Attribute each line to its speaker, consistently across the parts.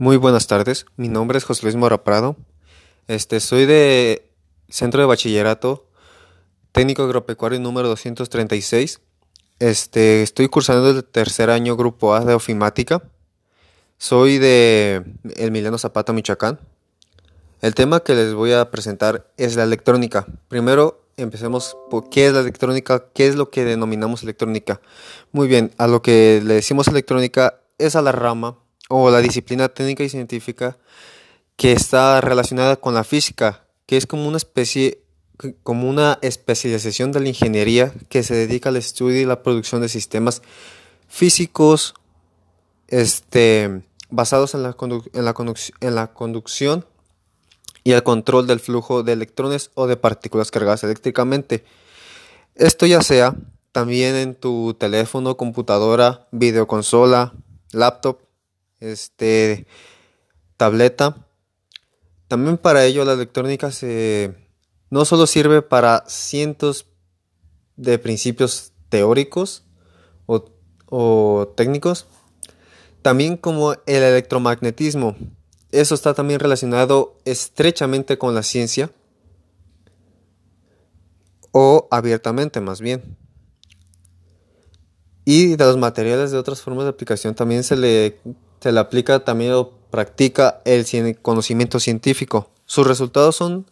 Speaker 1: Muy buenas tardes, mi nombre es José Luis Mora Prado. Este, soy de Centro de Bachillerato Técnico Agropecuario número 236. Este, estoy cursando el tercer año Grupo A de Ofimática. Soy de Emiliano Zapata, Michoacán. El tema que les voy a presentar es la electrónica. Primero empecemos por qué es la electrónica, qué es lo que denominamos electrónica. Muy bien, a lo que le decimos electrónica es a la rama o la disciplina técnica y científica que está relacionada con la física, que es como una especie como una especialización de la ingeniería que se dedica al estudio y la producción de sistemas físicos este, basados en la, en la, en la conducción y el control del flujo de electrones o de partículas cargadas eléctricamente. Esto ya sea también en tu teléfono, computadora, videoconsola, laptop, este, tableta. También para ello la electrónica se, no solo sirve para cientos de principios teóricos o, o técnicos, también como el electromagnetismo, eso está también relacionado estrechamente con la ciencia o abiertamente más bien. Y de los materiales de otras formas de aplicación también se le, se le aplica también o practica el conocimiento científico. Sus resultados son,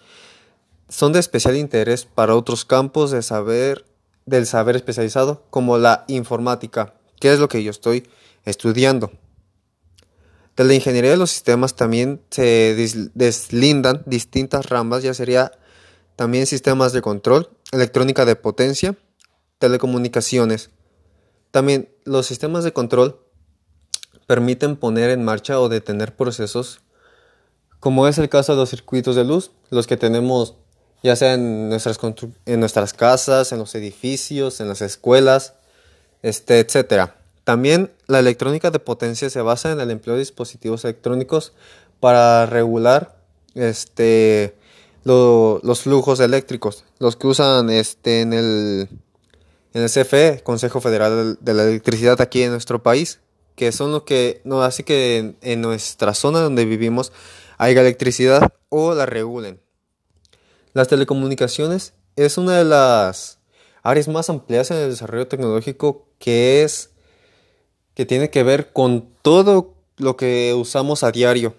Speaker 1: son de especial interés para otros campos del saber especializado, como la informática, que es lo que yo estoy estudiando. De la ingeniería de los sistemas también se deslindan distintas ramas, ya sería también sistemas de control, electrónica de potencia, telecomunicaciones. También los sistemas de control permiten poner en marcha o detener procesos, como es el caso de los circuitos de luz, los que tenemos ya sea en nuestras, en nuestras casas, en los edificios, en las escuelas, este, etcétera. También la electrónica de potencia se basa en el empleo de dispositivos electrónicos para regular este, los flujos eléctricos, los que usan este, en, el, en el CFE, Consejo Federal de la Electricidad aquí en nuestro país, que son lo que no hace que en, en nuestra zona donde vivimos haya electricidad o la regulen. Las telecomunicaciones es una de las áreas más amplias en el desarrollo tecnológico que es que tiene que ver con todo lo que usamos a diario,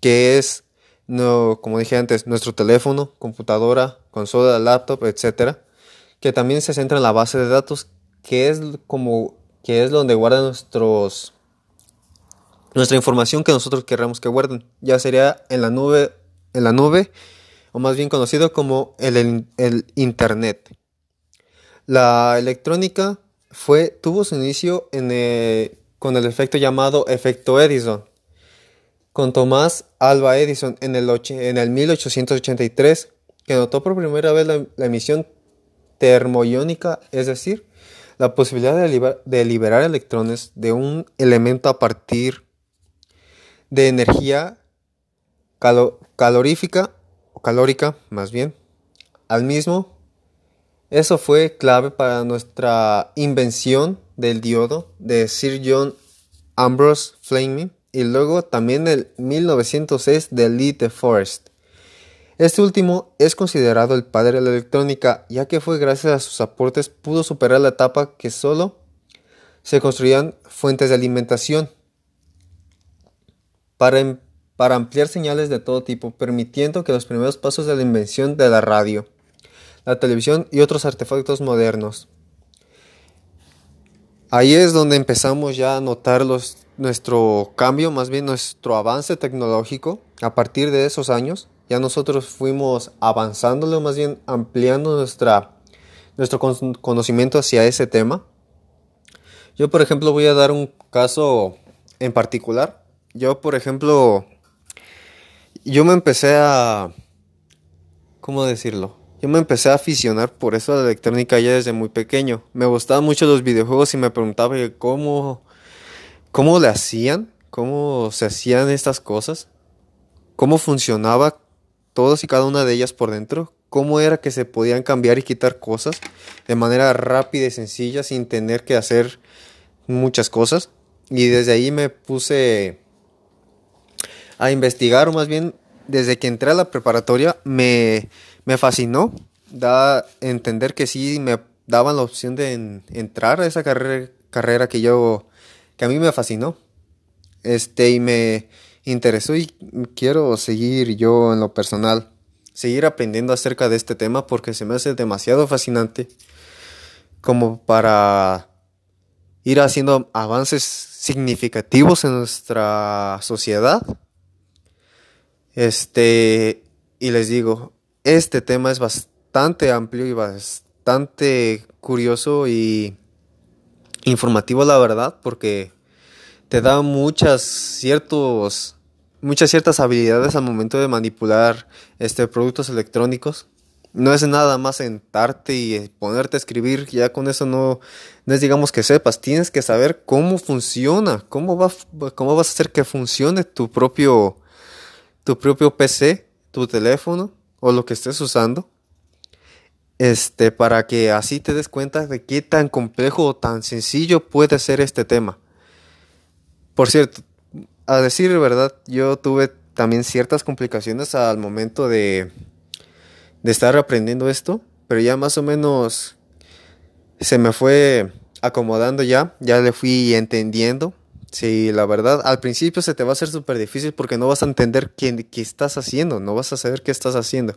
Speaker 1: que es, no, como dije antes, nuestro teléfono, computadora, consola, laptop, etcétera, que también se centra en la base de datos, que es como que es donde guardan nuestros nuestra información que nosotros queremos que guarden, ya sería en la nube, en la nube, o más bien conocido como el, el internet. La electrónica fue, tuvo su inicio en con el efecto llamado efecto Edison, con Tomás Alba Edison en el, en el 1883, que notó por primera vez la, emisión termoiónica, es decir, la posibilidad de, liberar electrones de un elemento a partir de energía calorífica o calórica más bien al mismo eso fue clave para nuestra invención del diodo de Sir John Ambrose Fleming y luego también el 1906 de Lee de Forest. Este último es considerado el padre de la electrónica, ya que fue gracias a sus aportes pudo superar la etapa que solo se construían fuentes de alimentación para, em, para ampliar señales de todo tipo, permitiendo que los primeros pasos de la invención de la radio la televisión y otros artefactos modernos. Ahí es donde empezamos ya a notar nuestro cambio, más bien nuestro avance tecnológico. A partir de esos años, ya nosotros fuimos avanzándolo, más bien ampliando nuestra, nuestro conocimiento hacia ese tema. Yo, por ejemplo, voy a dar un caso en particular. Yo, por ejemplo, yo me empecé a... ¿Cómo decirlo? Yo me empecé a aficionar por eso a la electrónica ya desde muy pequeño. Me gustaban mucho los videojuegos y me preguntaba cómo, cómo le hacían, cómo se hacían estas cosas, cómo funcionaba todas y cada una de ellas por dentro, cómo era que se podían cambiar y quitar cosas de manera rápida y sencilla sin tener que hacer muchas cosas. Y desde ahí me puse a investigar, o más bien desde que entré a la preparatoria me, me fascinó. Da entender que sí me daban la opción de entrar a esa carrera, carrera que yo, que a mí me fascinó. Este, y me interesó y quiero seguir yo en lo personal, seguir aprendiendo acerca de este tema porque se me hace demasiado fascinante como para ir haciendo avances significativos en nuestra sociedad. Este, y les digo, este tema es bastante amplio y bastante curioso y informativo, la verdad, porque te da muchas ciertos muchas ciertas habilidades al momento de manipular este productos electrónicos no es nada más sentarte y ponerte a escribir, ya con eso no, no es digamos que sepas, tienes que saber cómo funciona, cómo, va, cómo vas a hacer que funcione tu propio, tu propio PC, tu teléfono o lo que estés usando. Este, para que así te des cuenta de qué tan complejo o tan sencillo puede ser este tema. Por cierto, a decir verdad, yo tuve también ciertas complicaciones al momento de, de estar aprendiendo esto, pero ya más o menos se me fue acomodando ya, ya le fui entendiendo. Sí, la verdad, al principio se te va a hacer súper difícil porque no vas a entender qué, qué, estás haciendo, no vas a saber qué estás haciendo.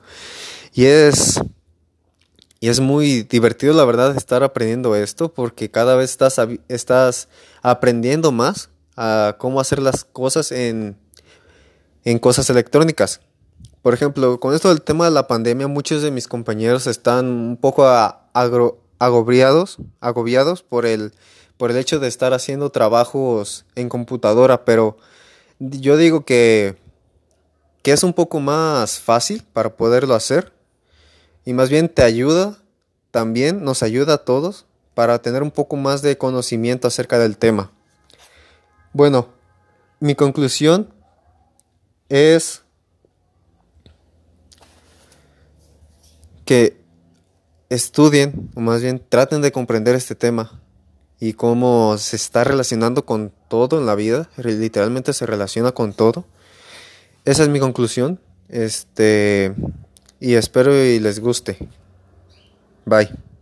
Speaker 1: Y es, y es muy divertido, la verdad, estar aprendiendo esto porque cada vez estás, estás aprendiendo más a cómo hacer las cosas en, en cosas electrónicas. Por ejemplo, con esto del tema de la pandemia, muchos de mis compañeros están un poco agobiados, agobiados por el, por el hecho de estar haciendo trabajos en computadora, pero yo digo que, que es un poco más fácil para poderlo hacer y más bien te ayuda, también nos ayuda a todos para tener un poco más de conocimiento acerca del tema. Bueno, mi conclusión es que estudien, o más bien traten de comprender este tema y cómo se está relacionando con todo en la vida, literalmente se relaciona con todo. Esa es mi conclusión. Este y espero y les guste. Bye.